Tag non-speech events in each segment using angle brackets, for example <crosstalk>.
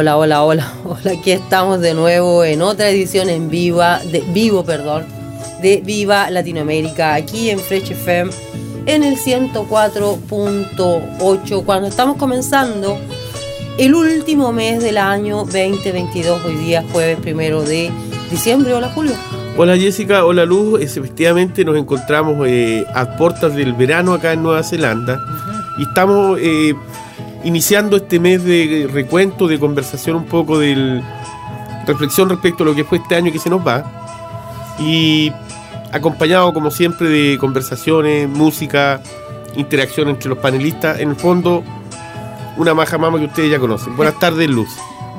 Hola, hola, hola, hola. Aquí estamos de nuevo en otra edición en viva, de vivo, perdón, de Viva Latinoamérica, aquí en Fresh FM, en el 104.8, cuando estamos comenzando el último mes del año 2022, hoy día jueves primero de diciembre. Hola, Julio. Hola Jessica, hola Luz, efectivamente nos encontramos eh, a puertas del verano acá en Nueva Zelanda y estamos eh, iniciando este mes de recuento, de conversación un poco de reflexión respecto a lo que fue este año que se nos va y acompañado como siempre de conversaciones, música, interacción entre los panelistas, en el fondo una maja mama que ustedes ya conocen. Buenas tardes Luz.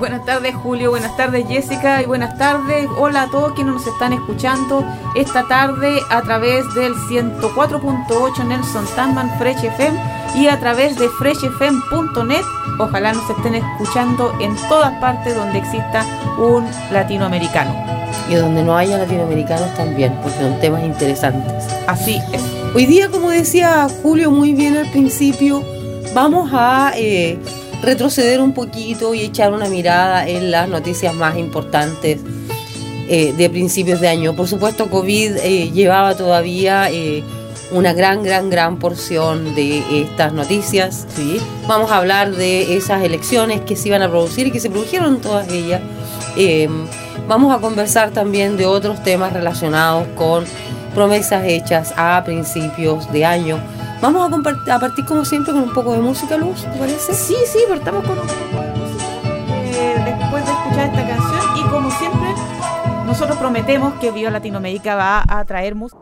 Buenas tardes Julio, buenas tardes Jessica y buenas tardes, hola a todos quienes nos están escuchando esta tarde a través del 104.8 Nelson Tanman Fresh FM y a través de freshfm.net. Ojalá nos estén escuchando en todas partes donde exista un latinoamericano. Y donde no haya latinoamericanos también, porque son temas interesantes. Así es. Hoy día, como decía Julio muy bien al principio, vamos a eh, retroceder un poquito y echar una mirada en las noticias más importantes eh, de principios de año. Por supuesto, COVID eh, llevaba todavía eh, una gran, gran, gran porción de estas noticias. Sí. Vamos a hablar de esas elecciones que se iban a producir y que se produjeron todas ellas. Eh, vamos a conversar también de otros temas relacionados con promesas hechas a principios de año. Vamos a, a partir como siempre con un poco de música, Luz, ¿te parece? Sí, sí, partamos con un poco de música eh, después de escuchar esta canción y como siempre nosotros prometemos que Viva Latinoamérica va a traer música.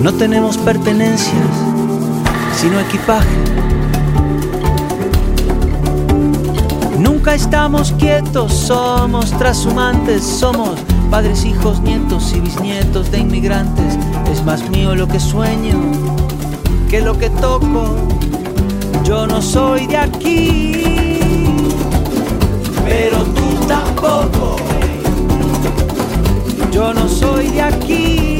No tenemos pertenencias, sino equipaje. Nunca estamos quietos, somos trashumantes, somos padres, hijos, nietos y bisnietos de inmigrantes. Es más mío lo que sueño que lo que toco. Yo no soy de aquí, pero tú tampoco. Yo no soy de aquí,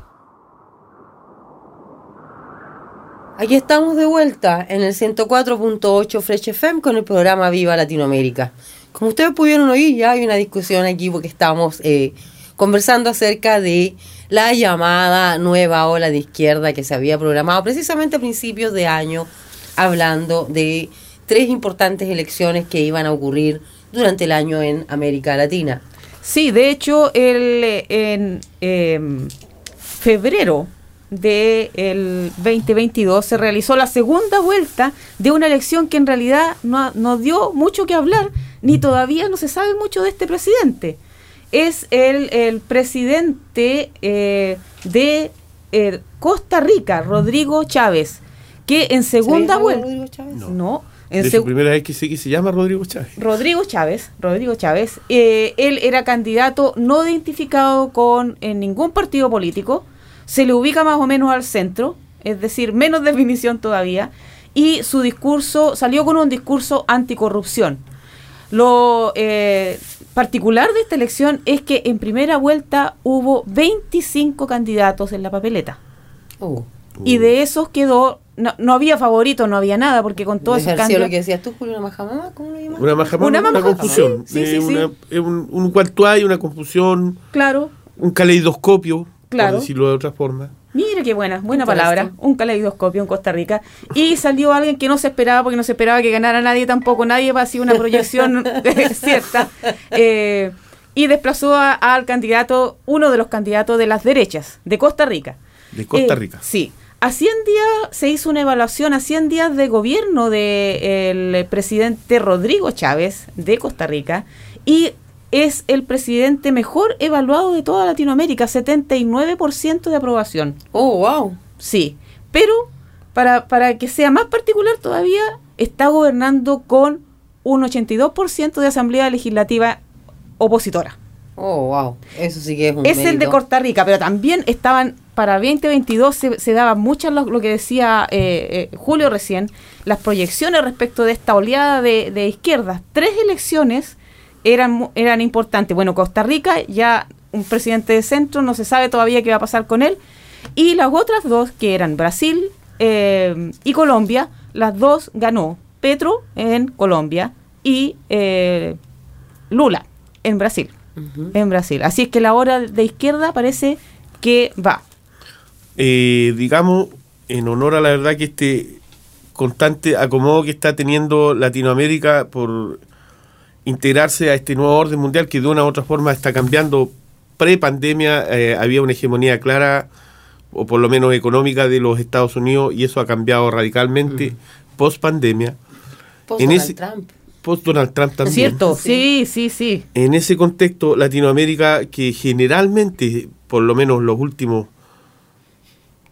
Aquí estamos de vuelta en el 104.8 Fresh FM con el programa Viva Latinoamérica. Como ustedes pudieron oír, ya hay una discusión aquí porque estamos eh, conversando acerca de la llamada nueva ola de izquierda que se había programado precisamente a principios de año, hablando de tres importantes elecciones que iban a ocurrir durante el año en América Latina. Sí, de hecho, el, en em, febrero del 2022 se realizó la segunda vuelta de una elección que en realidad no, no dio mucho que hablar, ni todavía no se sabe mucho de este presidente. Es el, el presidente eh, de eh, Costa Rica, Rodrigo Chávez, que en segunda ¿Sabes algo de vuelta... Rodrigo Chávez? No, en De seg- su primera vez que se llama Rodrigo Chávez. Rodrigo Chávez, Rodrigo Chávez, eh, él era candidato no identificado con en ningún partido político, se le ubica más o menos al centro, es decir, menos definición todavía, y su discurso salió con un discurso anticorrupción. Lo eh, particular de esta elección es que en primera vuelta hubo 25 candidatos en la papeleta. Uh, Y de esos quedó, no, no había favorito, no había nada, porque con todos esos ejerció lo que decías tú, Julio, una majamama, ¿cómo lo llamas? Una majamama, Una confusión. sí, sí, Eh, sí, una- sí. eh, un, un cuartuay, una confusión, Claro, un caleidoscopio, Claro. por decirlo de otra forma. Mira qué buena, buena palabra. esto. Un caleidoscopio en Costa Rica. Y salió alguien que no se esperaba, porque no se esperaba que ganara nadie tampoco. Nadie va a hacer una proyección <laughs> <laughs> cierta. Eh, y desplazó a- al candidato, uno de los candidatos de las derechas, de Costa Rica. De Costa Eh, Rica. Sí. A 100 días se hizo una evaluación, a 100 días de gobierno del presidente Rodrigo Chávez de Costa Rica y es el presidente mejor evaluado de toda Latinoamérica, 79% de aprobación. Oh, wow. Sí, pero para, para que sea más particular todavía, está gobernando con un 82% de asamblea legislativa opositora. Oh, wow. Eso sí que es un Es el de. Costa Rica, pero también estaban, para 2022 se, se daban muchas, lo, lo que decía eh, eh, Julio recién, las proyecciones respecto de esta oleada de, de izquierdas. Tres elecciones eran, mu- eran importantes. Bueno, Costa Rica, ya un presidente de centro, no se sabe todavía qué va a pasar con él. Y las otras dos, que eran Brasil eh, y Colombia, las dos ganó Petro en Colombia y eh, Lula en Brasil. En Brasil. Así es que la hora de izquierda parece que va. Eh, digamos, en honor a la verdad que este constante acomodo que está teniendo Latinoamérica por integrarse a este nuevo orden mundial que de una u otra forma está cambiando pre-pandemia eh, había una hegemonía clara, o por lo menos económica, de los Estados Unidos, y eso ha cambiado radicalmente post-pandemia. Post en Donald ese- Trump. Post-Donald Trump también. ¿Cierto? Sí. Sí, sí. En ese contexto, Latinoamérica, que generalmente, por lo menos los últimos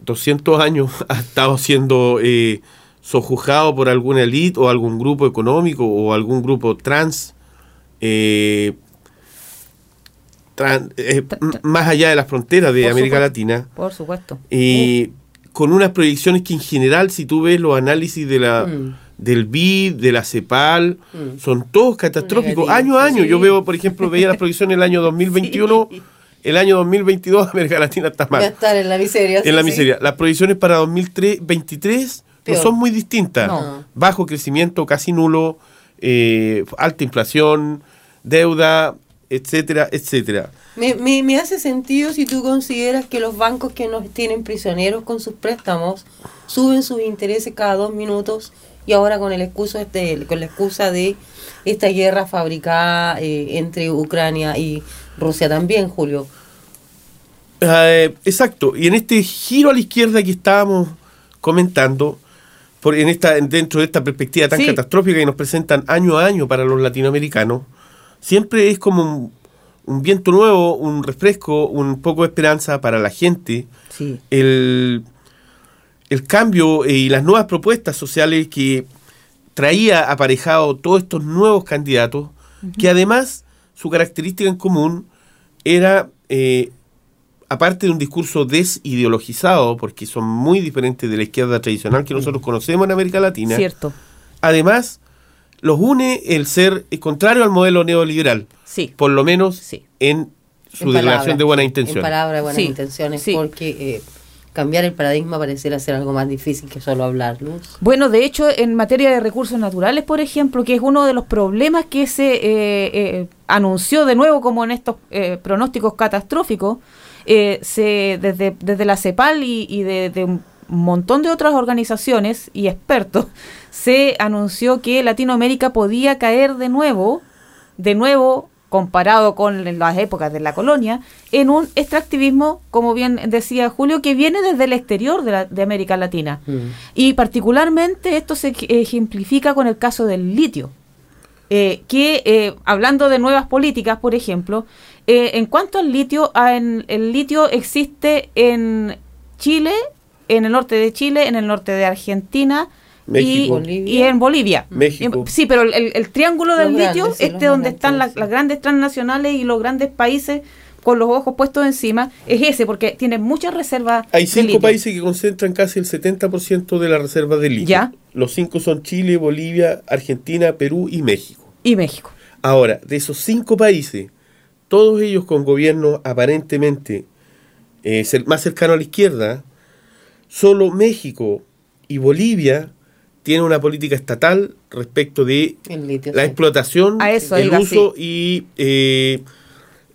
200 años, <laughs> ha estado siendo eh, sojuzgado por alguna élite o algún grupo económico o algún grupo trans, eh, eh, más allá de las fronteras de Por América supuesto. Latina, Por supuesto. y con unas proyecciones que en general, si tú ves los análisis de la, Mm. del BID, de la CEPAL, Mm. son todos catastróficos. Año a año, sí. yo veo, por ejemplo, veía las proyecciones del año <laughs> 2021, el año 2022 América Latina está Va a mal, estar en la miseria. en la sí, sí. miseria. Las proyecciones para 2023 no son muy distintas. No. Bajo crecimiento, casi nulo, eh, alta inflación, deuda, etcétera, etcétera. Me, me, me hace sentido si tú consideras que los bancos que nos tienen prisioneros con sus préstamos suben sus intereses cada dos minutos y ahora con el excusa este, con la excusa de esta guerra fabricada eh, entre Ucrania y Rusia también, Julio. Eh, exacto. Y en este giro a la izquierda que estábamos comentando, por, en esta, dentro de esta perspectiva tan Sí. catastrófica que nos presentan año a año para los latinoamericanos, siempre es como un, un viento nuevo, un refresco, un poco de esperanza para la gente. Sí. El, el cambio eh, y las nuevas propuestas sociales que traía aparejado todos estos nuevos candidatos, que además su característica en común era, eh, aparte de un discurso desideologizado, porque son muy diferentes de la izquierda tradicional que nosotros conocemos en América Latina, Cierto. además los une el ser contrario al modelo neoliberal, Sí. por lo menos Sí. en su En declaración de buena En intención. palabras de buenas Sí, intenciones, sí. porque eh, cambiar el paradigma pareciera ser algo más difícil que solo hablar, Luz. Bueno, de hecho, en materia de recursos naturales, por ejemplo, que es uno de los problemas que se eh, eh, anunció de nuevo como en estos eh, pronósticos catastróficos, eh, se, desde, desde la CEPAL y, y de, de un montón de otras organizaciones y expertos, se anunció que Latinoamérica podía caer de nuevo, de nuevo comparado con las épocas de la colonia, en un extractivismo, como bien decía Julio, que viene desde el exterior de, la- de América Latina. Mm. Y particularmente esto se ej- ejemplifica con el caso del litio, eh, que eh, hablando de nuevas políticas, por ejemplo, eh, en cuanto al litio, en- el litio existe en Chile, en el norte de Chile, en el norte de Argentina México. Bolivia. y en Bolivia. México. Sí, pero el, el- triángulo Los del litio, grandes, sí, los este donde están las, grandes, las sí. grandes transnacionales y los grandes países con los ojos puestos encima, es ese, porque tiene muchas reservas. Hay de cinco litio. países que concentran casi el 70% de la reserva de litio. Ya. Los cinco son Chile, Bolivia, Argentina, Perú y México. Y México. Ahora, de esos cinco países, todos ellos con gobiernos aparentemente eh, más cercanos a la izquierda, solo México y Bolivia tienen una política estatal respecto de litio. la sí. explotación, A eso el uso y eh,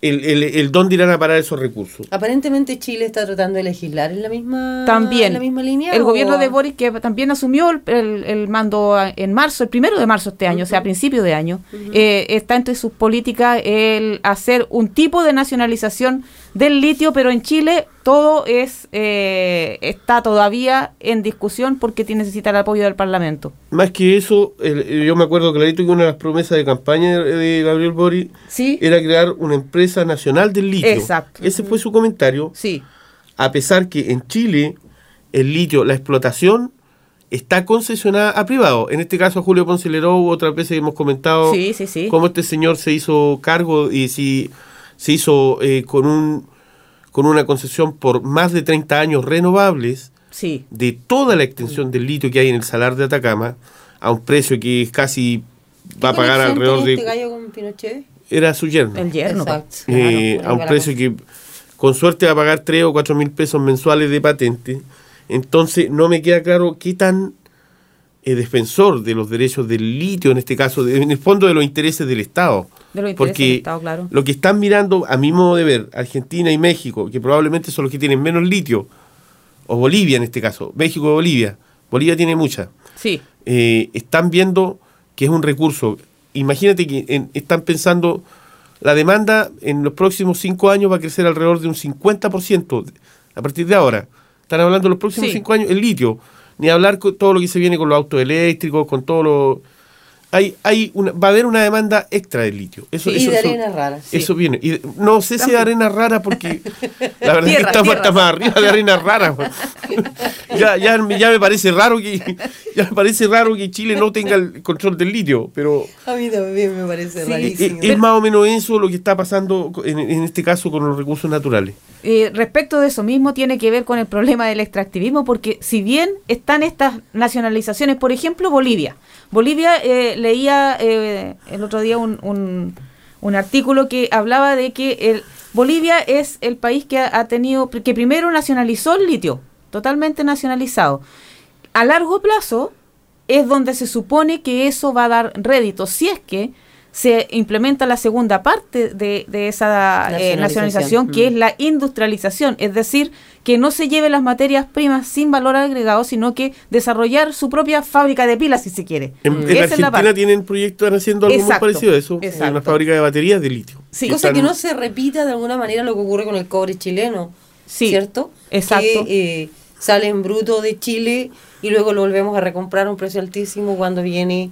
el, el- el dónde irán a parar esos recursos. Aparentemente Chile está tratando de legislar en la misma, También. en la misma línea. El ¿o? gobierno de Boris, que también asumió el, el- el mando en marzo, el primero de marzo este año, o sea, a principio de año, eh, está entre sus políticas el hacer un tipo de nacionalización del litio, pero en Chile todo es eh, está todavía en discusión porque tiene- necesita el apoyo del Parlamento. Más que eso, el- yo me acuerdo clarito que una de las promesas de campaña de, Gabriel Boric Sí, era crear una empresa nacional del litio. Exacto. Ese fue su comentario, sí, a pesar que en Chile el litio, la explotación, está concesionada a privado. En este caso, Julio Ponce Lerou, otras veces hemos comentado sí, sí, sí. cómo este señor se hizo cargo y si se hizo eh, con un con una concesión por más de 30 años renovables Sí, de toda la extensión del litio que hay en el salar de Atacama a un precio que es casi va a ¿Qué pagar alrededor de Este gallo con Pinochet? era su yerno el yerno. Exacto. eh, Claro, a un va la precio que con suerte va a pagar 3 o 4 mil pesos mensuales de patente entonces no me queda claro qué tan eh, defensor de los derechos del litio en este caso de- en el fondo de los intereses del Estado De porque del Estado, claro. lo que están mirando a mi modo de ver Argentina y México que probablemente son los que tienen menos litio o Bolivia en este caso México y Bolivia Bolivia tiene mucha Sí, eh, están viendo que es un recurso. Imagínate que en- están pensando la demanda en los próximos cinco años va a crecer alrededor de un 50% a partir de ahora. Están hablando de los próximos Sí. cinco años el litio, ni hablar con todo lo que se viene con los autos eléctricos, con todo lo... Hay, hay una, va a haber una demanda extra de litio. Eso, Sí, y eso- de eso- arena rara. sí. Eso viene. Y no sé si de arena rara porque <laughs> la verdad es Tierra, que estamos tierra. hasta más arriba de arena rara. güey. <laughs> ya, ya, me- ya me parece raro que ya me parece raro que Chile no tenga el control del litio, pero A mí también me parece Sí. rarísimo. es más o menos eso lo que está pasando en, en este caso con los recursos naturales. Eh, respecto de eso mismo tiene que ver con el problema del extractivismo, porque si bien están estas nacionalizaciones, por ejemplo, Bolivia. Bolivia eh, leía eh, el otro día un, un, artículo que hablaba de que el, Bolivia es el país que ha, ha tenido, que primero nacionalizó el litio, totalmente nacionalizado. A largo plazo es donde se supone que eso va a dar rédito, si es que se implementa la segunda parte de, de esa eh, Nacionalización. que Mm. es la industrialización, es decir, que no se lleve las materias primas sin valor agregado, sino que desarrollar su propia fábrica de pilas, si se quiere. En, la Argentina tienen proyectos, están haciendo algo muy parecido a eso, exacto. una fábrica de baterías de litio. Sí. Cosa que no se repita de alguna manera lo que ocurre con el cobre chileno, Sí, ¿cierto? exacto. Que eh, sale en bruto de Chile y luego lo volvemos a recomprar a un precio altísimo cuando viene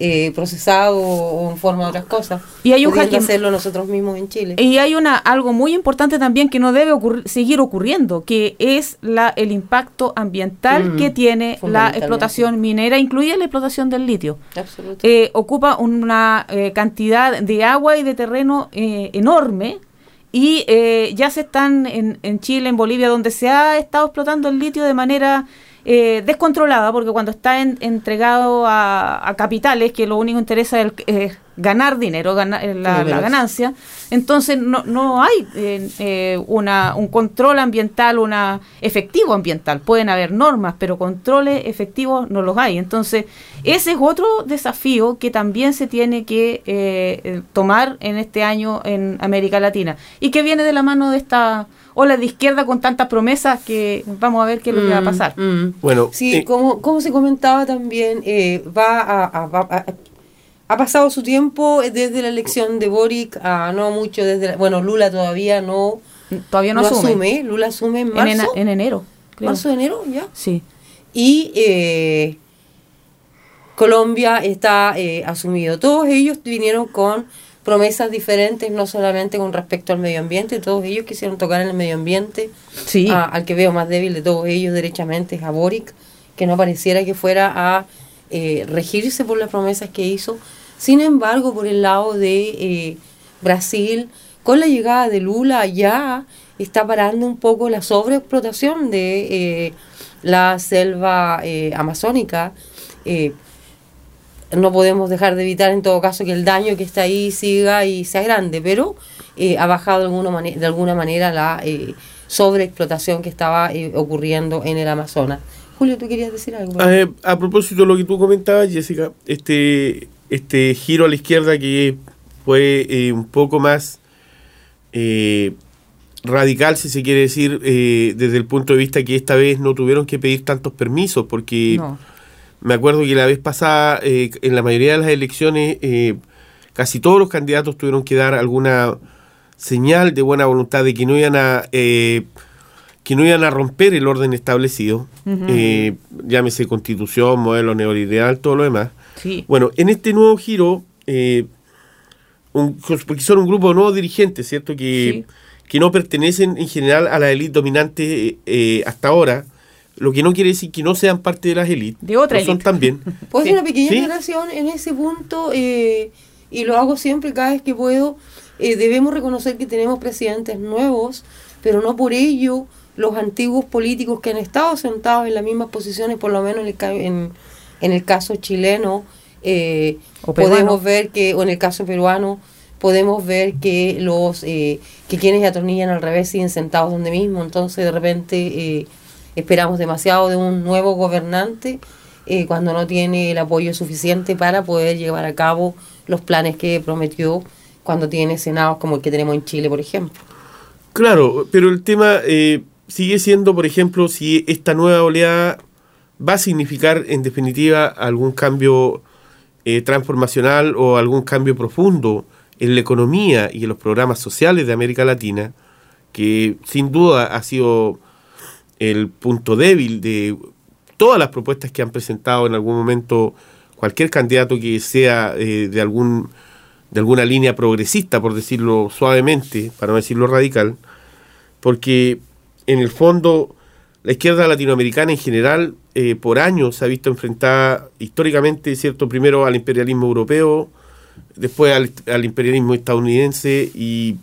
eh, procesado o en forma de otras cosas. Y hay un hacking- hacerlo nosotros mismos en Chile. Y hay una algo muy importante también que no debe seguir ocurriendo, que es la el impacto ambiental Mm, que tiene la explotación minera, incluida la explotación del litio. Absolutamente. Eh, ocupa una eh, cantidad de agua y de terreno eh, enorme y eh, ya se están en, en Chile, en Bolivia, donde se ha estado explotando el litio de manera eh, descontrolada, porque cuando está en- entregado a, a capitales, que lo único que interesa es, el- es ganar dinero, gana- eh, la, ganancia, entonces no, no hay eh, eh, una, un control ambiental, una efectivo ambiental. Pueden haber normas, pero controles efectivos no los hay. Entonces, ese es otro desafío que también se tiene que eh, tomar en este año en América Latina y que viene de la mano de esta ola de izquierda con tantas promesas que vamos a ver qué es lo que va a Mm, pasar. mm. Bueno, Sí, eh, como, como se comentaba también, eh, va a, a- va a- ha pasado su tiempo desde la elección de Boric a no mucho desde la- bueno Lula todavía no Todavía no, no asume. Lula asume en En, marzo ena- en enero. creo. marzo de enero ya Sí. y eh, Colombia está eh, asumido todos ellos vinieron con promesas diferentes no solamente con respecto al medio ambiente todos ellos quisieron tocar en el medio ambiente Sí. a- al que veo más débil de todos ellos derechamente es a Boric, que no pareciera que fuera a eh, regirse por las promesas que hizo. Sin embargo, por el lado de eh, Brasil, con la llegada de Lula ya está parando un poco la sobreexplotación de eh, la selva eh, amazónica. No podemos dejar de evitar en todo caso que el daño que está ahí siga y sea grande, pero eh, ha bajado de alguna, mane- de alguna manera la eh, sobreexplotación que estaba eh, ocurriendo en el Amazonas. Julio, ¿tú querías decir algo? Eh, a propósito de lo que tú comentabas, Jessica, este, este giro a la izquierda que fue un poco más radical, si se quiere decir, desde el punto de vista que esta vez no tuvieron que pedir tantos permisos, porque No. Me acuerdo que la vez pasada, eh, en la mayoría de las elecciones, eh, casi todos los candidatos tuvieron que dar alguna señal de buena voluntad de que no iban a... eh, que no iban a romper el orden establecido, Ujú. eh, llámese constitución, modelo neoliberal, todo lo demás. Sí. Bueno, en este nuevo giro, eh, un- porque son un grupo de nuevos dirigentes, ¿cierto? Que, que no pertenecen en general a la élite dominante hasta ahora, lo que no quiere decir que no sean parte de las élites. De otra Lo son élite. también. <laughs> ¿Puedo Sí. una pequeña Sí. aclaración en ese punto? eh, y lo hago siempre cada vez que puedo. Eh, debemos reconocer que tenemos presidentes nuevos, pero no por ello los antiguos políticos que han estado sentados en las mismas posiciones, por lo menos en el, en, en el caso chileno, eh, podemos ver que, o en el caso peruano, podemos ver que los eh, que quienes atornillan al revés siguen sentados donde mismo. Entonces, de repente, eh, esperamos demasiado de un nuevo gobernante eh, cuando no tiene el apoyo suficiente para poder llevar a cabo los planes que prometió cuando tiene senados como el que tenemos en Chile, por ejemplo. Claro, pero el tema eh, sigue siendo, por ejemplo, si esta nueva oleada va a significar, en definitiva, algún cambio eh, transformacional o algún cambio profundo en la economía y en los programas sociales de América Latina, que sin duda ha sido el punto débil de todas las propuestas que han presentado en algún momento cualquier candidato que sea eh, de algún de alguna línea progresista, por decirlo suavemente, para no decirlo radical, porque en el fondo la izquierda latinoamericana en general eh, por años se ha visto enfrentada históricamente, ¿cierto? Primero al imperialismo europeo, después al, al imperialismo estadounidense y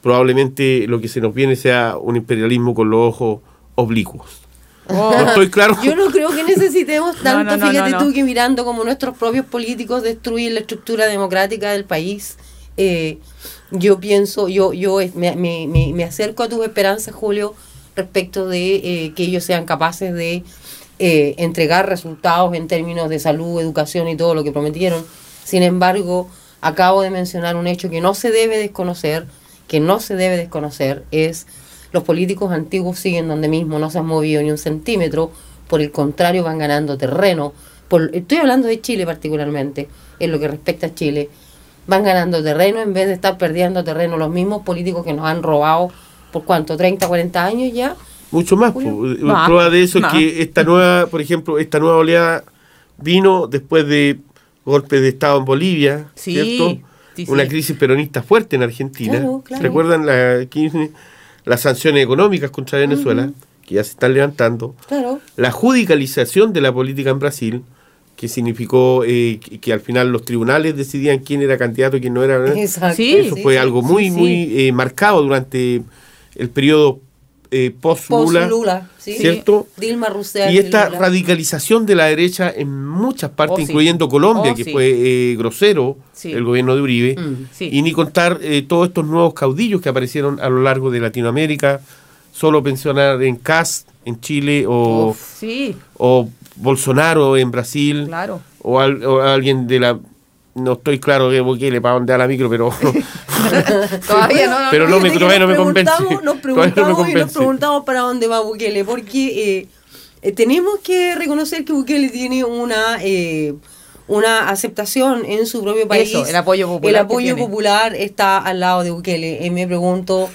probablemente lo que se nos viene sea un imperialismo con los ojos oblicuos. Oh. No estoy claro. Yo no creo que necesitemos <laughs> tanto, no, no, fíjate tú, que mirando como nuestros propios políticos destruyen la estructura democrática del país. eh, yo pienso, yo, yo me, me- me- me acerco a tus esperanzas, Julio, respecto de eh, que ellos sean capaces de eh, entregar resultados en términos de salud, educación y todo lo que prometieron. Sin embargo, acabo de mencionar un hecho que no se debe desconocer, que no se debe desconocer, es los políticos antiguos siguen donde mismo, no se han movido ni un centímetro, por el contrario van ganando terreno. Por, estoy hablando de Chile particularmente, en lo que respecta a Chile. Van ganando terreno en vez de estar perdiendo terreno los mismos políticos que nos han robado por cuánto, 30, 40 años ya. Mucho más. Julio. po. Más, Prueba de eso más. es que esta nueva, por ejemplo, esta nueva oleada vino después de golpes de Estado en Bolivia, Sí, ¿cierto? sí, Una sí. crisis peronista fuerte en Argentina. Claro, claro. ¿Recuerdan la, Kirchner? Las sanciones económicas contra Venezuela, que ya se están levantando? Claro. La judicialización de la política en Brasil, que significó eh, que, que al final los tribunales decidían quién era candidato y quién no era. Exacto. Sí, Eso fue algo muy, muy eh, marcado durante el periodo eh, post-Lula. ¿sí? ¿Cierto? Dilma Rousseff. Y esta Lula. radicalización de la derecha en muchas partes, Oh, sí. incluyendo Colombia, Oh, que sí. fue eh, grosero, el gobierno de Uribe, Mm, y ni contar eh, todos estos nuevos caudillos que aparecieron a lo largo de Latinoamérica, solo pensionar en Cast, en Chile, o, Uf, o Bolsonaro en Brasil, claro. o, al- o alguien de la... No estoy claro que Bukele para dónde a la micro, pero... <laughs> Todavía no, no, Pero no me- todavía no me convence. preguntamos- Nos Todavía no me preguntamos y nos preguntamos para dónde va Bukele, porque eh, eh, tenemos que reconocer que Bukele tiene una eh, una aceptación en su propio país. Eso, el apoyo popular El apoyo popular está al lado de Bukele. Y me pregunto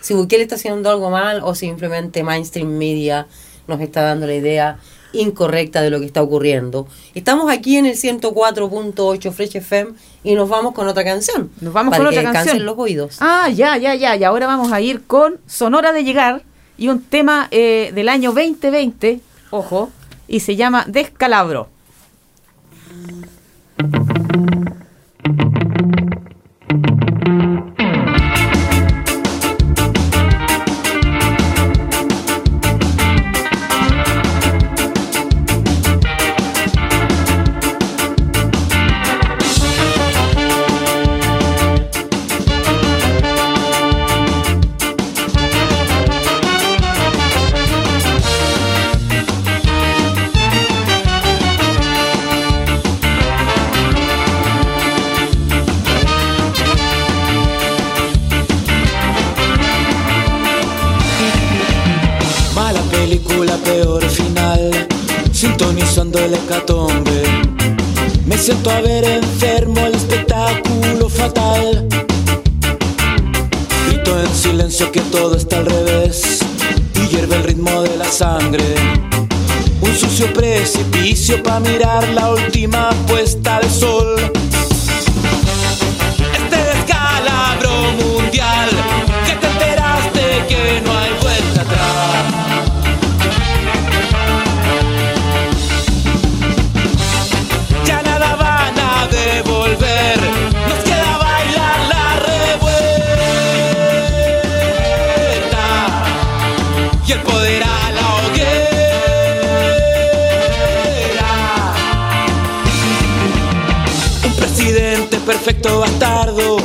si Bukele está haciendo algo mal o simplemente mainstream media nos está dando la idea incorrecta de lo que está ocurriendo. Estamos aquí en el 104.8 Fresh FM y nos vamos con otra canción. Nos vamos para con que otra canción. los oídos. Ah, ya, ya, ya. Y ahora vamos a ir con Sonora de Llegar y un tema eh, del año 2020, ojo, y se llama Descalabro. Todo está al revés. Y hierve el ritmo de la sangre. Un sucio precipicio para mirar la última puesta de sol. Bastardo.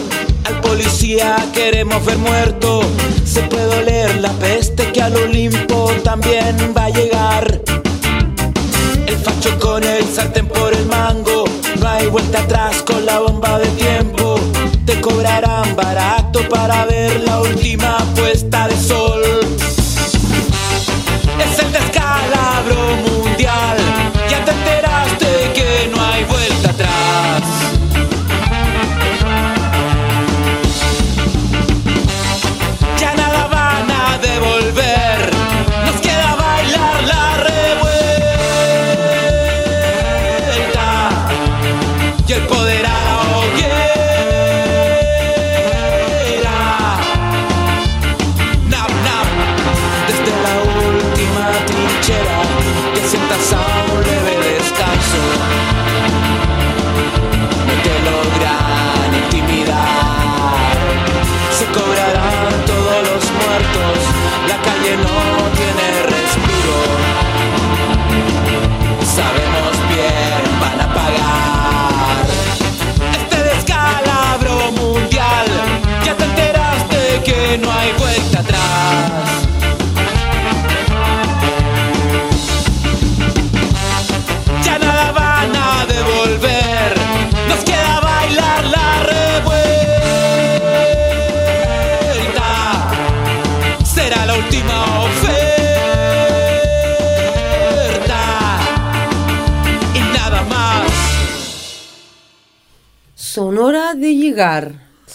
Al policía queremos ver muerto. Se puede oler la peste que al Olimpo también va a llegar. El facho con el sartén por el mango. No hay vuelta atrás con la bomba de tiempo.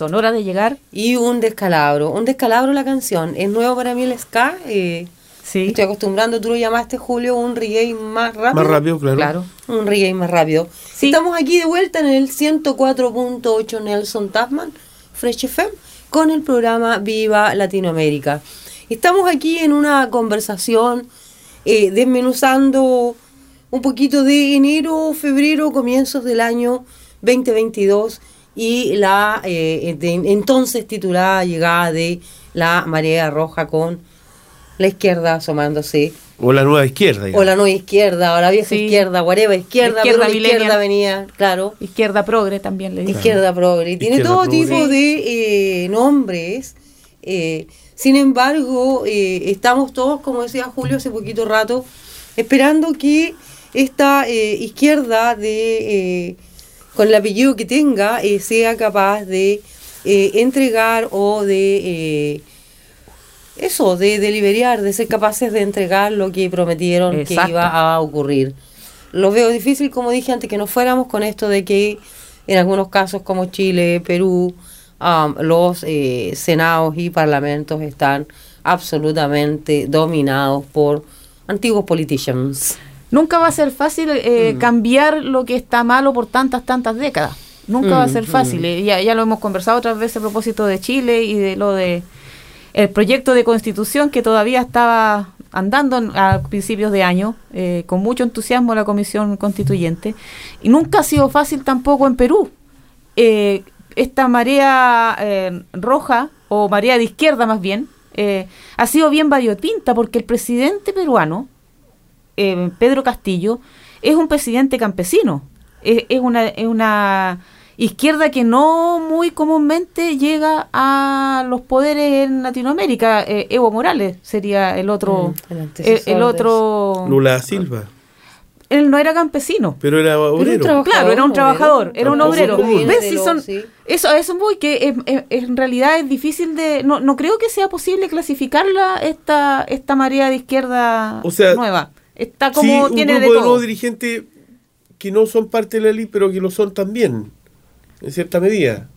Sonora de llegar. Y un descalabro. Un descalabro la canción. Es nuevo para mí el ska. eh, Sí. Estoy acostumbrando, tú lo llamaste Julio, un reggae más rápido. Más rápido, claro. Claro. Un reggae más rápido. Sí. Estamos aquí de vuelta en el 104.8 Nelson Tasman, Fresh FM, con el programa Viva Latinoamérica. Estamos aquí en una conversación eh, desmenuzando un poquito de enero, febrero, comienzos del año 2022 y la eh, de- entonces titulada llegada de la marea roja con la izquierda asomándose O la nueva izquierda. digamos. o la nueva izquierda, o la vieja Sí. izquierda, whatever, izquierda, Izquierda pero la izquierda venía, claro, Izquierda progre también le dicen. izquierda progre. y Tiene Izquierda todo progre. tipo de eh, nombres. eh, sin embargo, eh, estamos todos, como decía Julio hace poquito rato, esperando que esta eh, izquierda de eh, con el apellido que tenga eh, sea capaz de eh, entregar o de eh, eso, de deliberar, de ser capaces de entregar lo que prometieron Exacto. que iba a ocurrir. Lo veo difícil, como dije antes, que nos fuéramos con esto de que en algunos casos como Chile, Perú, am, los eh, senados y parlamentos están absolutamente dominados por antiguos politicians. Nunca va a ser fácil eh, cambiar lo que está malo por tantas, tantas décadas. Nunca va a ser fácil. Eh, Ya, ya lo hemos conversado otras veces a propósito de Chile y de lo de el proyecto de constitución que todavía estaba andando a principios de año, eh, con mucho entusiasmo la comisión constituyente. Y nunca ha sido fácil tampoco en Perú. Eh, esta marea eh, roja, o marea de izquierda más bien, eh, ha sido bien variopinta porque el presidente peruano, eh, Pedro Castillo, es un presidente campesino. Es, es una, es una izquierda que no muy comúnmente llega a los poderes en Latinoamérica. Eh, Evo Morales sería el otro. Mm, el otro. Lula Silva. Él no era campesino. Pero era obrero. Claro, era un obrero. trabajador, era un obrero. ¿Ves si son eso a eso voy que es- es- en realidad es difícil de no, no creo que sea posible clasificarla esta esta marea de izquierda O sea, nueva. Está Sí, como un tiene de grupo de todo. nuevos dirigentes que no son parte de la élite, pero que lo son también, en cierta medida.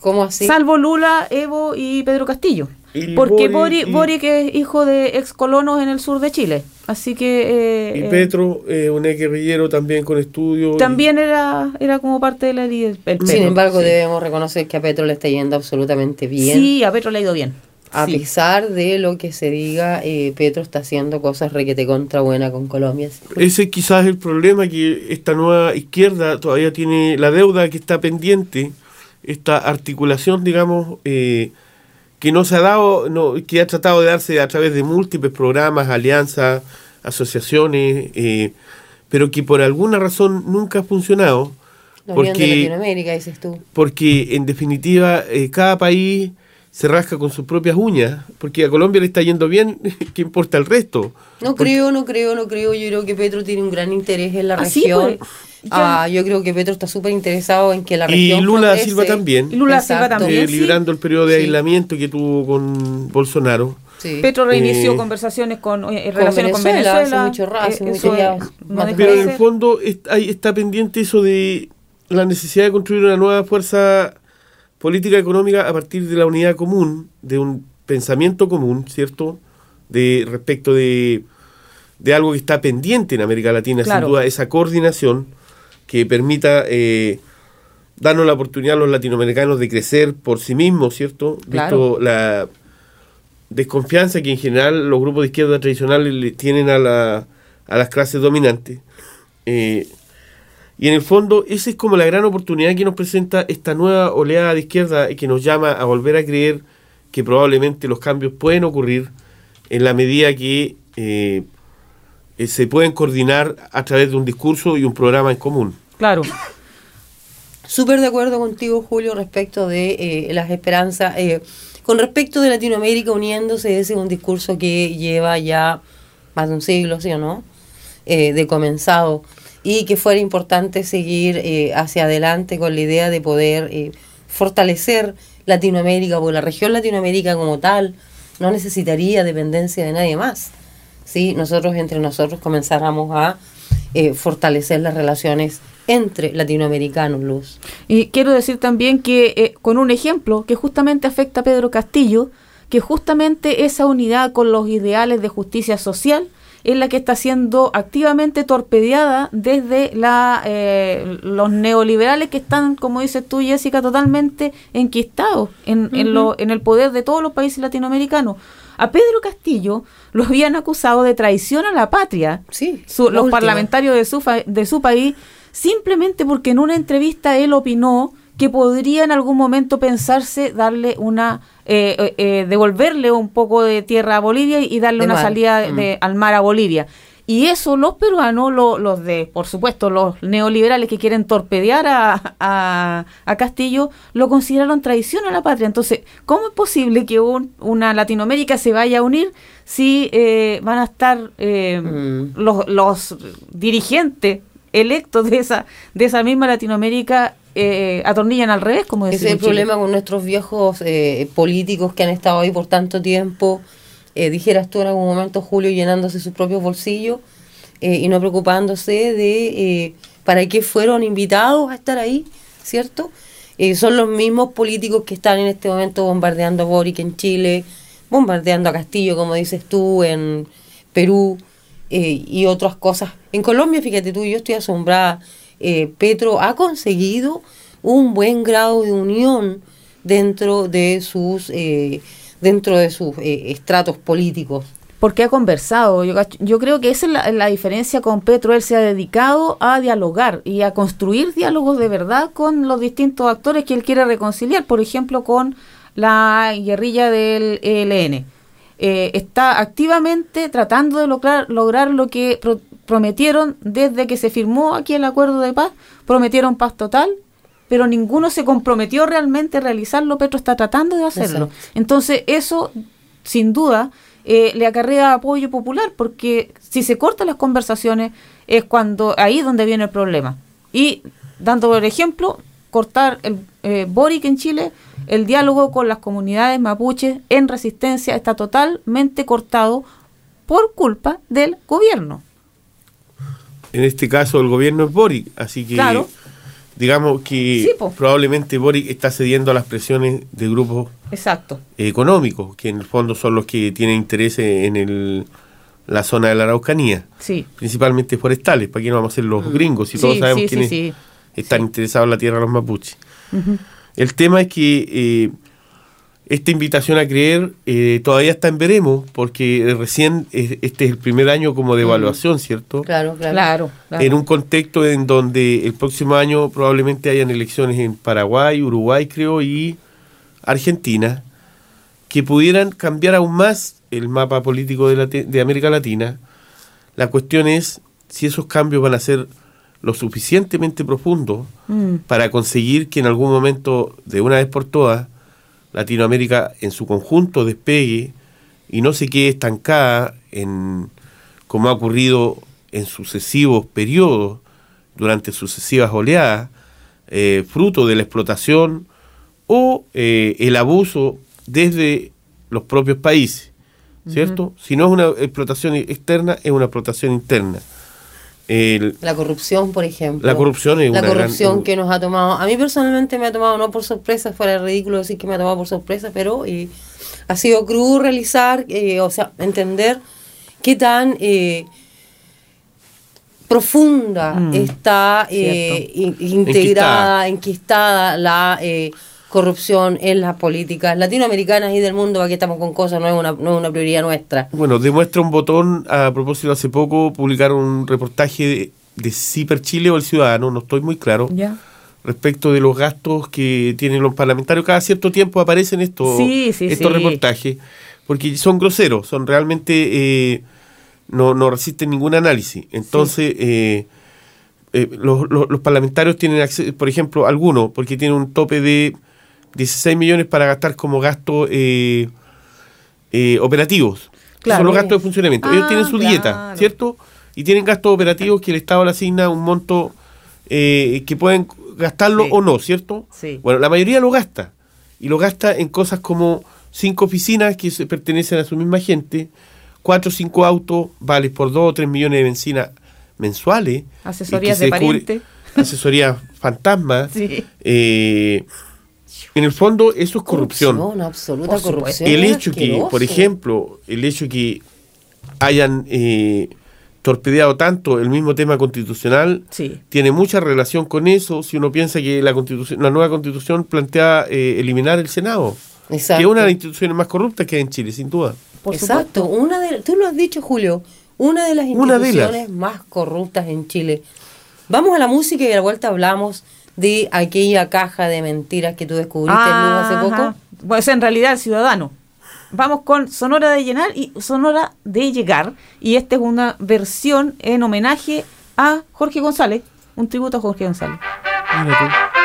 ¿Cómo así? Salvo Lula, Evo y Pedro Castillo. Y Porque Boric Boric, y- Boric es hijo de ex colonos en el sur de Chile. Así que. eh, Y eh, Petro, eh, un ex guerrillero también con estudios. y- también era, era como parte de la líder. el Sin embargo, sí. debemos reconocer que a Petro le está yendo absolutamente bien. Sí, a Petro le ha ido bien. A Sí. pesar de lo que se diga, eh, Petro está haciendo cosas requete contra buena con Colombia. Ese quizás es el problema, que esta nueva izquierda todavía tiene la deuda que está pendiente, esta articulación, digamos, eh, que no se ha dado, no, que ha tratado de darse a través de múltiples programas, alianzas, asociaciones, eh, pero que por alguna razón nunca ha funcionado. La de Porque, Latinoamérica, dices tú. porque en definitiva eh, cada país se rasca con sus propias uñas, porque a Colombia le está yendo bien, <laughs> ¿qué importa el resto? No Porque- creo, no creo, no creo. Yo creo que Petro tiene un gran interés en la Ah, sí, región. pues. Ah, yo creo que Petro está súper interesado en que la Y región. Lula progrese. Silva también. Y Lula Silva Exacto. también. eh, sí. librando el periodo de Sí. aislamiento que tuvo con Bolsonaro. Sí. Petro reinició Eh, conversaciones con eh, con relaciones con Venezuela, Venezuela. hace mucho Eh, eso ya, no Pero en el fondo est- ahí está pendiente eso de la necesidad de construir una nueva fuerza política económica a partir de la unidad común, de un pensamiento común, ¿cierto? De respecto de, de algo que está pendiente en América Latina, Claro. sin duda, esa coordinación que permita eh, darnos la oportunidad a los latinoamericanos de crecer por sí mismos, ¿cierto? Claro. Visto la desconfianza que en general los grupos de izquierda tradicionales le tienen a, la, a las clases dominantes. Eh, y en el fondo, esa es como la gran oportunidad que nos presenta esta nueva oleada de izquierda y que nos llama a volver a creer que probablemente los cambios pueden ocurrir en la medida que eh, se pueden coordinar a través de un discurso y un programa en común. Claro. Súper de acuerdo contigo, Julio, respecto de eh, las esperanzas. eh, con respecto de Latinoamérica uniéndose, ese es un discurso que lleva ya más de un siglo, ¿sí o no? Eh, de comenzado. Y que fuera importante seguir eh, hacia adelante con la idea de poder eh, fortalecer Latinoamérica, porque la región Latinoamérica como tal no necesitaría dependencia de nadie más. Si nosotros entre nosotros comenzáramos a eh, fortalecer las relaciones entre latinoamericanos, Luz. Y quiero decir también que con un ejemplo que justamente afecta a Pedro Castillo, que justamente esa unidad con los ideales de justicia social es la que está siendo activamente torpedeada desde la, eh, los neoliberales que están, como dices tú, Jessica, totalmente enquistados en, en, lo, en el poder de todos los países latinoamericanos. A Pedro Castillo lo habían acusado de traición a la patria. Sí, Su- la los última. parlamentarios de su, de su país, simplemente porque en una entrevista él opinó que podría en algún momento pensarse darle una, eh, eh, eh, devolverle un poco de tierra a Bolivia y darle De una mar. salida Mm. de- al mar a Bolivia. Y eso los peruanos, lo- los de, por supuesto, los neoliberales que quieren torpedear a, a- a Castillo, lo consideraron traición a la patria. Entonces, ¿cómo es posible que un- una Latinoamérica se vaya a unir si eh, van a estar eh, Mm. los, los dirigentes electos de esa, de esa misma Latinoamérica eh, atornillan al revés, como Ese decimos es el problema con nuestros viejos eh, políticos que han estado ahí por tanto tiempo. Eh, dijeras tú en algún momento, Julio, llenándose sus propios bolsillos y no preocupándose de para qué fueron invitados a estar ahí, ¿cierto? Son los mismos políticos que están en este momento bombardeando a Boric en Chile, bombardeando a Castillo, como dices tú, en Perú y otras cosas. En Colombia, fíjate tú, yo estoy asombrada. Eh, Petro ha conseguido un buen grado de unión dentro de sus eh, dentro de sus eh, estratos políticos. porque ha conversado. Yo, creo que esa es la, diferencia con Petro. Él se ha dedicado a dialogar y a construir diálogos de verdad con los distintos actores que él quiere reconciliar. Por ejemplo, con la guerrilla del ELN. Está activamente tratando de lograr, lograr lo que prometieron desde que se firmó aquí el acuerdo de paz. Prometieron paz total, pero ninguno se comprometió realmente a realizarlo. Petro está tratando de hacerlo. Exacto. Entonces, eso, sin duda, eh, le acarrea apoyo popular, porque si se cortan las conversaciones, es cuando ahí donde viene el problema. Y, dando por ejemplo, cortar el eh, Boric en Chile, el diálogo con las comunidades mapuches en resistencia está totalmente cortado por culpa del gobierno. En este caso el gobierno es Boric, así que Claro. digamos que Sí, probablemente Boric está cediendo a las presiones de grupos Exacto. económicos, que en el fondo son los que tienen interés en el, la zona de la Araucanía, Sí. principalmente forestales, para que no vamos a ser los gringos, si Sí, todos sabemos quiénes están interesados en la tierra de los mapuches. El tema es que eh, esta invitación a creer eh, todavía está en veremos, porque recién eh, este es el primer año como de evaluación, ¿cierto? Claro, claro. Claro, claro. En un contexto en donde el próximo año probablemente hayan elecciones en Paraguay, Uruguay, creo, y Argentina, que pudieran cambiar aún más el mapa político de, Lati- de América Latina. La cuestión es si esos cambios van a ser lo suficientemente profundos Mm. para conseguir que en algún momento, de una vez por todas, Latinoamérica en su conjunto despegue y no se quede estancada en como ha ocurrido en sucesivos periodos, durante sucesivas oleadas, eh, fruto de la explotación o eh, el abuso desde los propios países, ¿cierto? Si no es una explotación externa, es una explotación interna. El- La corrupción, por ejemplo. La corrupción es La una corrupción gran- que nos ha tomado. A mí personalmente me ha tomado, no por sorpresa, fuera ridículo decir que me ha tomado por sorpresa, pero eh, ha sido crudo realizar, eh, o sea, entender qué tan eh, profunda Mm, está eh, in- integrada, enquistada la eh, corrupción en las políticas latinoamericanas y del mundo. Aquí estamos con cosas, no es una, no es una prioridad nuestra. Bueno, demuestra un botón, a propósito, hace poco publicaron un reportaje de, de Ciper Chile o El Ciudadano, no estoy muy claro, Ya. respecto de los gastos que tienen los parlamentarios. Cada cierto tiempo aparecen estos, Sí, sí, estos sí. reportajes, porque son groseros, son realmente, eh, no, no resisten ningún análisis. Entonces, eh, eh, los, los- los parlamentarios tienen acceso, por ejemplo, algunos, porque tienen un tope de 16 millones para gastar como gastos eh, eh, operativos. Claro. Son los gastos de funcionamiento. Ellos Ah, tienen su dieta, claro. ¿cierto? Y tienen gastos operativos que el Estado le asigna un monto eh, que pueden gastarlo Sí. o no, ¿cierto? Sí. Bueno, la mayoría lo gasta. Y lo gasta en cosas como cinco oficinas que pertenecen a su misma gente, cuatro o cinco autos, vales por dos o tres millones de benzina mensuales. Asesorías de se descubre- pariente. Asesorías <laughs> fantasmas. Sí. Eh, en el fondo, eso es corrupción. absoluta Por supuesto. corrupción. El hecho que, asqueroso. por ejemplo, el hecho que hayan eh, torpedeado tanto el mismo tema constitucional Sí. tiene mucha relación con eso si uno piensa que la constitución la nueva constitución plantea eh, eliminar el senado Exacto. que es una de las instituciones más corruptas que hay en Chile sin duda Por Exacto, supuesto. una de, tú lo has dicho, Julio, una de las de instituciones las. más corruptas en Chile. Vamos a la música y a la vuelta hablamos de aquella caja de mentiras que tú descubriste Luz, hace Ajá. poco. Pues en realidad el ciudadano. Vamos con Sonora de Llenar y Sonora de Llegar. Y esta es una versión en homenaje a Jorge González. Un tributo a Jorge González. Mira tú.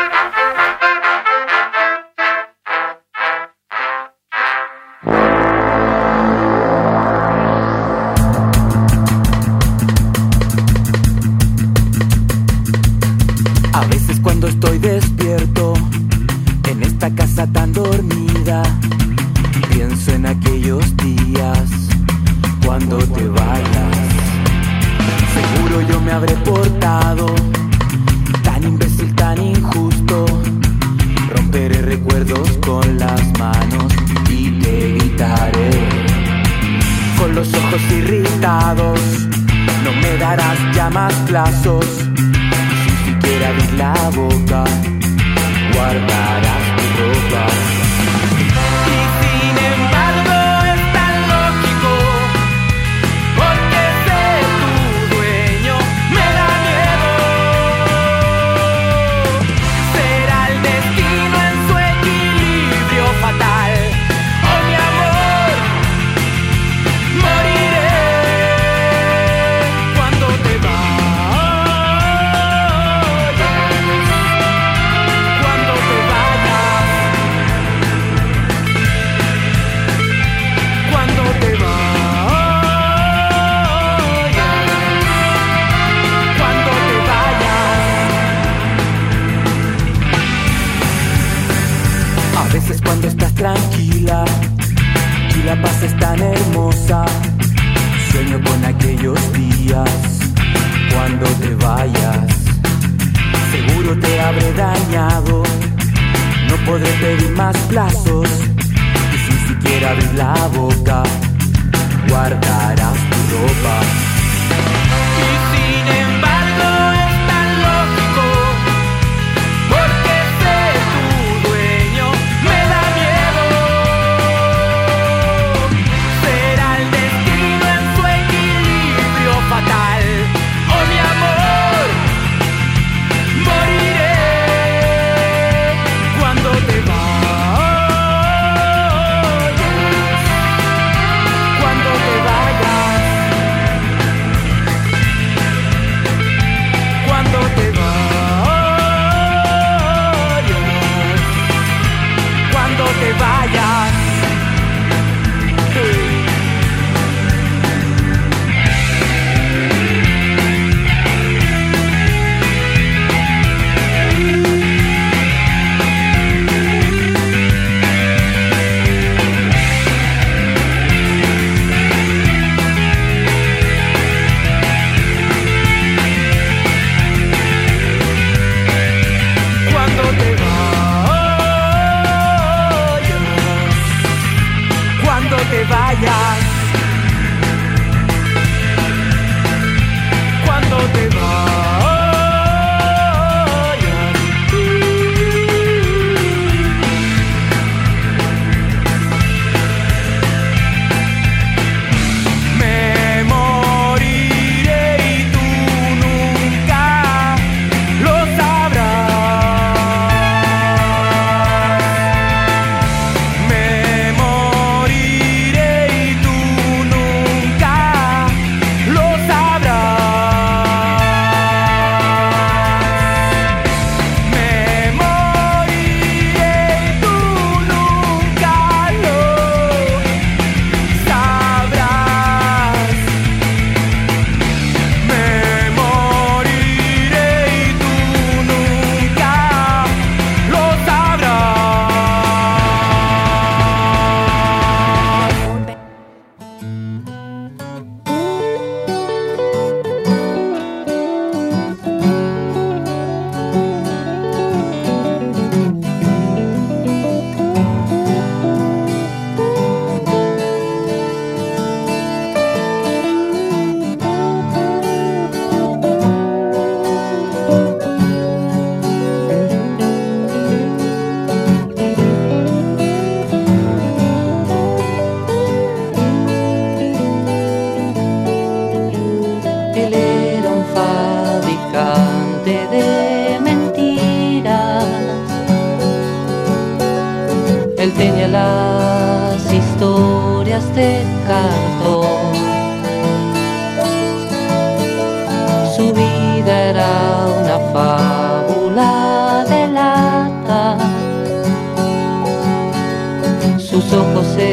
você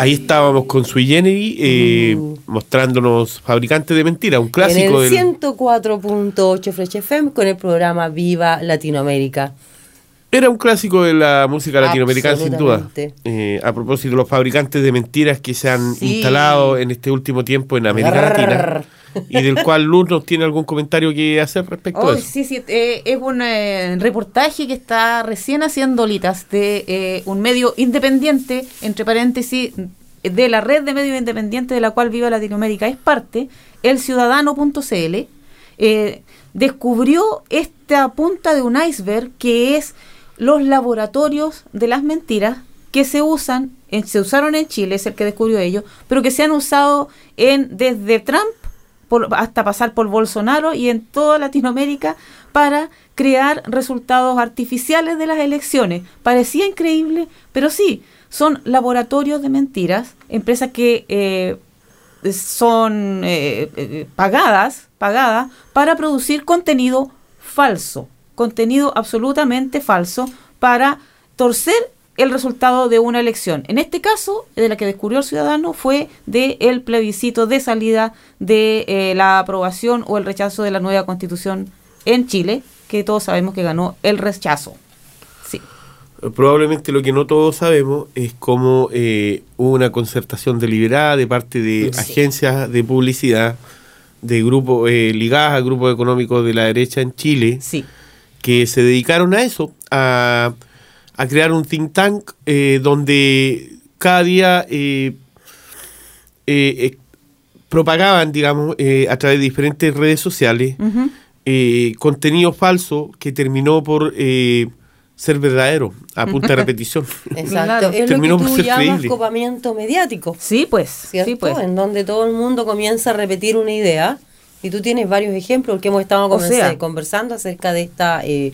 Ahí estábamos con Sui Generis eh, mostrándonos fabricantes de mentiras, un clásico en del. el 104.8 Fresh FM con el programa Viva Latinoamérica. Era un clásico de la música latinoamericana, sin duda. Eh, a propósito de los fabricantes de mentiras que se han Sí. instalado en este último tiempo en América Latina y del cual Luz nos tiene algún comentario que hacer respecto a eso. sí, sí, eh, es un eh, reportaje que está recién haciendo Litas de eh, un medio independiente, entre paréntesis, de la red de medios independientes de la cual Viva Latinoamérica es parte, elciudadano.cl, eh, descubrió esta punta de un iceberg que es los laboratorios de las mentiras que se usan, en- se usaron en Chile, es el que descubrió ello, pero que se han usado en desde Trump hasta pasar por Bolsonaro y en toda Latinoamérica para crear resultados artificiales de las elecciones. Parecía increíble, pero sí, son laboratorios de mentiras, empresas que eh, son eh, eh, pagadas, pagadas para producir contenido falso, contenido absolutamente falso para torcer el resultado de una elección. En este caso, de la que descubrió el ciudadano, fue de el plebiscito de salida de eh, la aprobación o el rechazo de la nueva constitución en Chile, que todos sabemos que ganó el rechazo. Sí. Probablemente lo que no todos sabemos es cómo eh, hubo una concertación deliberada de parte de Sí. agencias de publicidad, de grupos eh, ligadas a grupos económicos de la derecha en Chile, Sí. que se dedicaron a eso, a, a crear un think tank eh, donde cada día eh, eh, propagaban, digamos, eh, a través de diferentes redes sociales, eh, contenido falso que terminó por eh, ser verdadero, a punta de <laughs> repetición. Exacto. Es Terminó lo que tú llamas creíble. copamiento mediático. Sí, pues. ¿cierto? Sí, pues. En donde todo el mundo comienza a repetir una idea. Y tú tienes varios ejemplos porque hemos estado O comense- sea. conversando acerca de esta eh,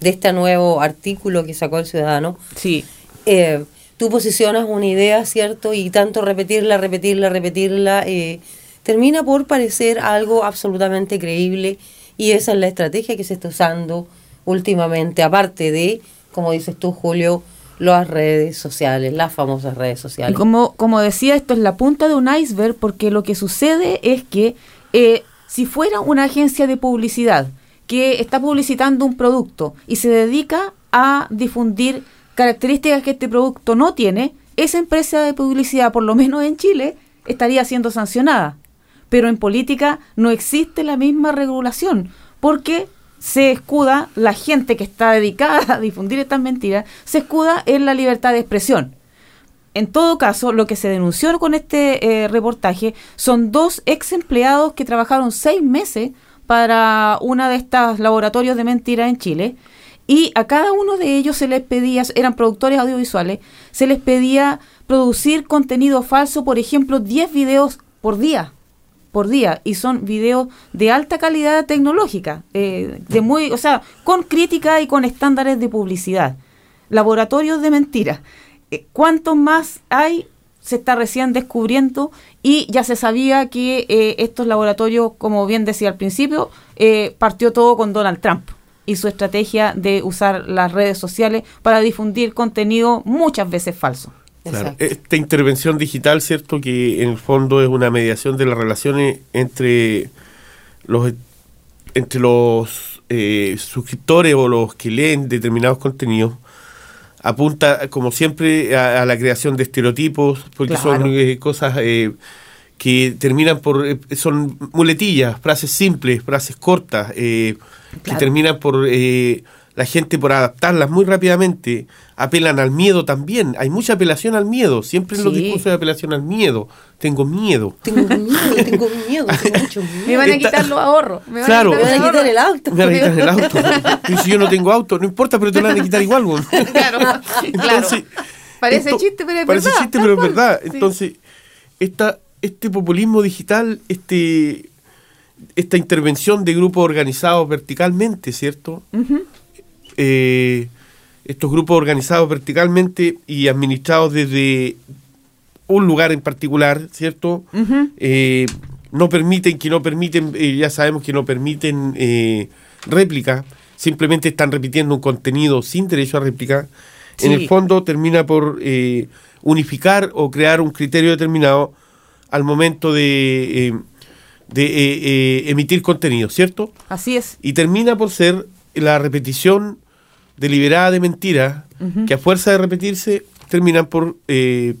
de este nuevo artículo que sacó el ciudadano. Sí. Eh, tú posicionas una idea, ¿cierto? Y tanto repetirla, repetirla, repetirla, eh, termina por parecer algo absolutamente creíble. Y esa es la estrategia que se está usando últimamente, aparte de, como dices tú, Julio, las redes sociales, las famosas redes Y sociales. como, como decía, esto es la punta de un iceberg porque lo que sucede es que eh, si fuera una agencia de publicidad que está publicitando un producto y se dedica a difundir características que este producto no tiene, esa empresa de publicidad, por lo menos en Chile, estaría siendo sancionada. Pero en política no existe la misma regulación, porque se escuda la gente que está dedicada a difundir estas mentiras, se escuda en la libertad de expresión. en todo caso, lo que se denunció con este eh, reportaje son dos ex empleados que trabajaron seis meses para una de estas laboratorios de mentiras en Chile. Y a cada uno de ellos se les pedía, eran productores audiovisuales, se les pedía producir contenido falso, por ejemplo, 10 videos por día por día y son videos de alta calidad tecnológica, eh, de muy, o sea, con crítica y con estándares de publicidad. Laboratorios de mentiras. Eh, ¿Cuántos más hay? Se está recién descubriendo y ya se sabía que eh, estos laboratorios, como bien decía al principio, eh, partió todo con Donald Trump y su estrategia de usar las redes sociales para difundir contenido muchas veces falso. Claro, esta intervención digital, ¿cierto? Que en el fondo es una mediación de las relaciones entre los entre los eh, suscriptores o los que leen determinados contenidos, apunta, como siempre, a, a la creación de estereotipos, porque Claro. son eh, cosas eh, que terminan por... eh, son muletillas, frases simples, frases cortas, eh, que terminan por... la gente por adaptarlas muy rápidamente apelan al miedo también. Hay mucha apelación al miedo. Siempre en los discursos de apelación al miedo. Tengo miedo. Tengo miedo, <laughs> tengo miedo, tengo mucho Me miedo. van a quitar los ahorros. Me van Claro. a Me quitar, van a los quitar el auto. Me van a quitar el auto. Y si yo no tengo auto, no importa, pero te lo van a quitar igual. güey. <laughs> Claro, claro. Entonces, Parece esto- chiste, pero es parece verdad. chiste, tal pero es verdad. Sí. Entonces, esta, este populismo digital, este, esta intervención de grupos organizados verticalmente, ¿cierto? Ujú. Eh, estos grupos organizados verticalmente y administrados desde un lugar en particular, ¿cierto? Eh, no permiten, que no permiten, eh, ya sabemos que no permiten eh, réplica, simplemente están repitiendo un contenido sin derecho a réplica. En el fondo termina por unificar o crear un criterio determinado al momento de, de emitir contenido, ¿cierto? Así es. y termina por ser la repetición deliberada de mentiras que a fuerza de repetirse terminan por eh,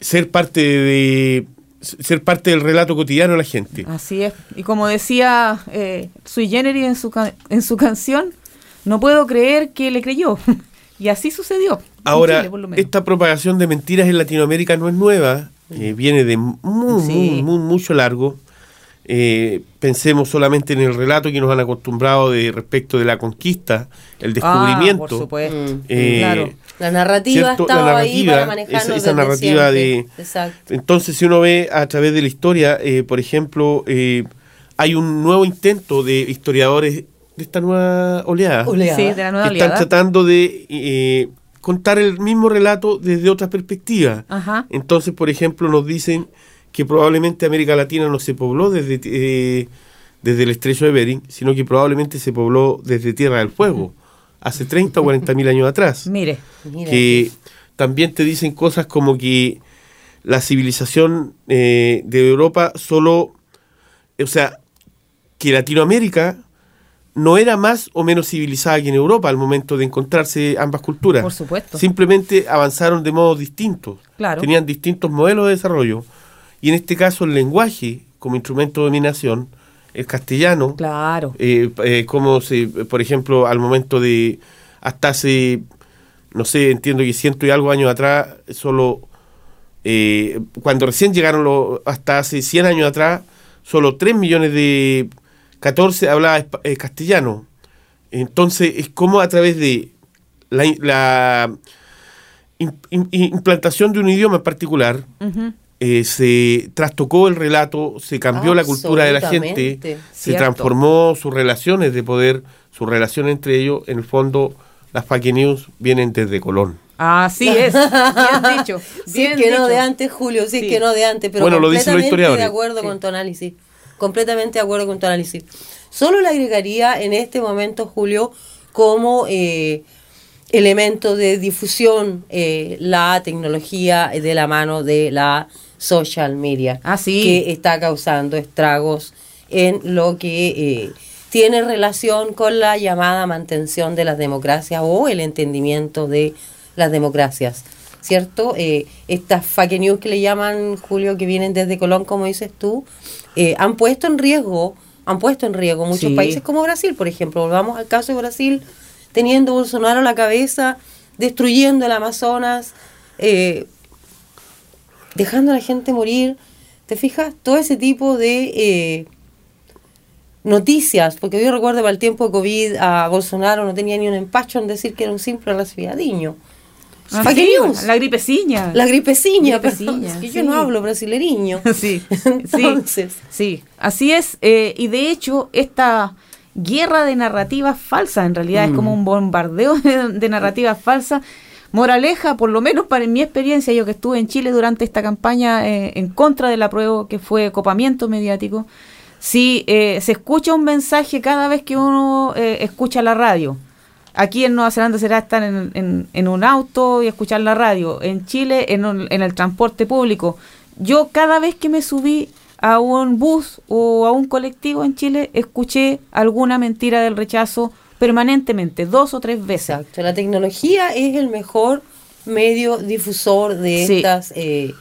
ser parte de ser parte del relato cotidiano de la gente. Así es. Y como decía eh, Sui Generis en su, en su canción, no puedo creer que le creyó. <laughs> y así sucedió. Ahora, Chile, esta propagación de mentiras en Latinoamérica no es nueva, eh, viene de muy, Sí. muy, muy, mucho largo. Eh, pensemos solamente en el relato que nos han acostumbrado de respecto de la conquista, el descubrimiento. Ah, por supuesto. Mm. Eh, Claro. La narrativa ¿cierto? estaba La ahí para manejarnos esa- esa narrativa siempre. de- Exacto. Entonces, si uno ve a través de la historia, eh, por ejemplo, eh, hay un nuevo intento de historiadores de esta nueva oleada Oleada. Sí, de la nueva que están oleada. tratando de eh, contar el mismo relato desde otra perspectiva. Ajá. Entonces, por ejemplo, nos dicen que probablemente América Latina no se pobló desde, eh, desde el estrecho de Bering, sino que probablemente se pobló desde Tierra del Fuego, hace 30 o 40 mil años atrás <laughs> Mire. Mira. que también te dicen cosas como que la civilización eh, de Europa solo, o sea, que Latinoamérica no era más o menos civilizada que en Europa al momento de encontrarse ambas culturas. Por supuesto. Simplemente avanzaron de modos distintos. Claro. Tenían distintos modelos de desarrollo. Y en este caso el lenguaje como instrumento de dominación, el castellano, Claro. eh, eh, como se, por ejemplo, al momento de, hasta hace, no sé, entiendo que ciento y algo años atrás, solo, eh, cuando recién llegaron los, hasta hace 100 años atrás, solo 3 millones de 14 hablaba castellano. Entonces, es como a través de la, la im- im- implantación de un idioma en particular, Ujú. Eh, se trastocó el relato, se cambió la cultura de la gente, se transformó sus relaciones de poder, sus relaciones entre ellos. En el fondo, las fake news vienen desde Colón. Así es. Bien dicho. <laughs> Bien que no de antes, Julio, Sí. es que no de antes, pero Bueno, lo completamente historiadores. de acuerdo Sí. con tu análisis. Completamente de acuerdo con tu análisis. Solo le agregaría en este momento, Julio, como eh, elemento de difusión eh, la tecnología de la mano de la social media. Ah, sí. Que está causando estragos en lo que eh, tiene relación con la llamada mantención de las democracias o el entendimiento de las democracias. ¿Cierto? Eh, estas fake news que le llaman, Julio, que vienen desde Colón, como dices tú, eh, han puesto en riesgo, han puesto en riesgo muchos Sí. países como Brasil, por ejemplo. Volvamos al caso de Brasil, teniendo Bolsonaro a la cabeza, destruyendo el Amazonas, eh, dejando a la gente morir. ¿Te fijas? Todo ese tipo de eh, noticias, porque yo recuerdo para el tiempo de COVID a Bolsonaro no tenía ni un empacho en decir que era un simple resfriadiño. Ah, sí, news. La gripeciña. La gripeciña, Gripeciña, es que sí. yo no hablo brasileriño. <laughs> <laughs> Sí, Entonces, sí, sí, así es. eh, y de hecho, esta guerra de narrativas falsas, en realidad es como un bombardeo <laughs> de, de narrativas falsas. Moraleja, por lo menos para mi experiencia, yo que estuve en Chile durante esta campaña eh, en contra del apruebo, que fue copamiento mediático, si eh, se escucha un mensaje cada vez que uno eh, escucha la radio, Aquí en Nueva Zelanda será estar en, en- en un auto y escuchar la radio. En Chile, en, un- en el transporte público. Yo cada vez que me subí a un bus o a un colectivo en Chile, escuché alguna mentira del rechazo permanentemente, dos o tres veces. exacto. La tecnología es el mejor medio difusor de Sí. estas eh,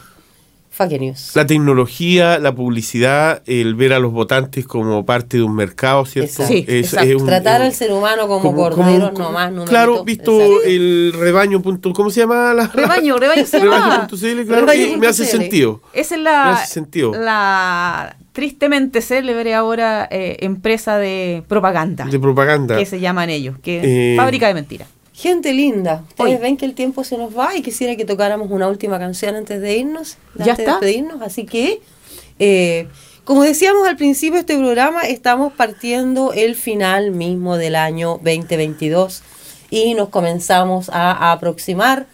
fake news. La tecnología, la publicidad, el ver a los votantes como parte de un mercado, ¿cierto? Sí, exacto. un- Tratar es al ser humano como, como- cordero, como- no más numeritos. Claro, visto Exacto. el rebaño. punto- ¿Cómo se llama? La, <laughs> Rebaño, rebaño se llama. Rebaño.cl, claro, Rebaño me hace sentido. Esa es Me la, hace sentido. la tristemente célebre ahora eh, empresa de propaganda De propaganda. que se llaman ellos, que Eh, fábrica de mentiras. Gente linda, ustedes ven que el tiempo se nos va y quisiera que tocáramos una última canción antes de irnos, Ya antes de está. despedirnos. Así que, eh, como decíamos al principio de este programa, estamos partiendo el final mismo del año 2022 y nos comenzamos a, aproximar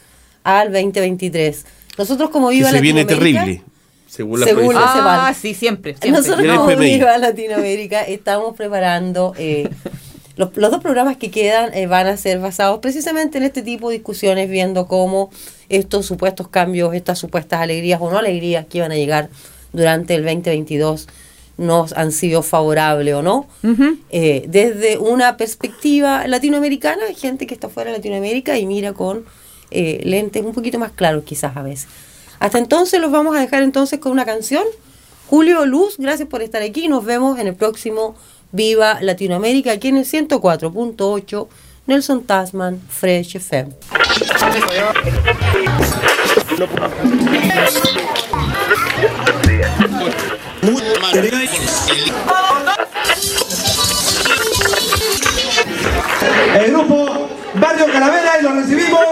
al 2023. Nosotros como que Viva se viene Latinoamérica, terrible. Según la Según la- se Ah, sí, siempre. siempre. Nosotros como. Viva Latinoamérica estamos preparando eh, <laughs> los, los dos programas que quedan eh, van a ser basados precisamente en este tipo de discusiones, viendo cómo estos supuestos cambios, estas supuestas alegrías o no alegrías que iban a llegar durante el 2022 nos han sido favorables o no. Eh, desde una perspectiva latinoamericana, hay gente que está fuera de Latinoamérica y mira con eh, lentes un poquito más claros quizás a veces. Hasta entonces los vamos a dejar entonces con una canción. Julio Luz, gracias por estar aquí. Nos vemos en el próximo Viva Latinoamérica, aquí en el 104.8 Nelson Tasman Fresh FM. el grupo Barrio Calavera y lo recibimos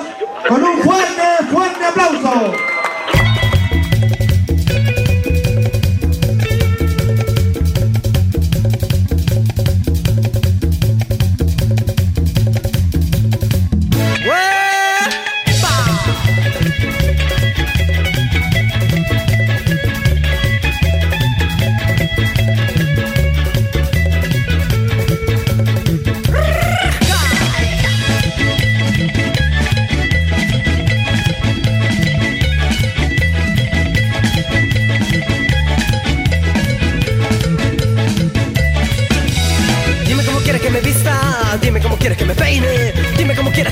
con un fuerte, fuerte aplauso.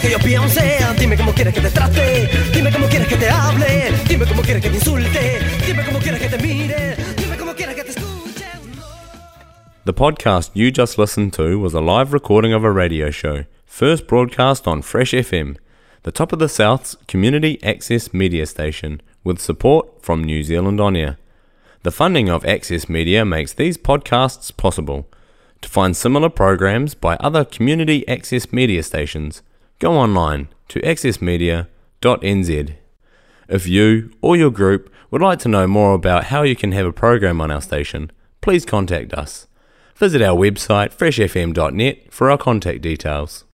Que yo piense, dime cómo quieres que te trate, dime cómo quieres que te hable, dime cómo quieres que te insulte, dime cómo quieres que te mire, dime cómo quieres que te escuche. The podcast you just listened to was a live recording of a radio show, first broadcast on Fresh FM, the top of the South's community access media station, with support from New Zealand On Air. The funding of Access Media makes these podcasts possible. To find similar programs by other community access media stations, go online to accessmedia.nz. If you or your group would like to know more about how you can have a program on our station, please contact us. Visit our website freshfm.net for our contact details.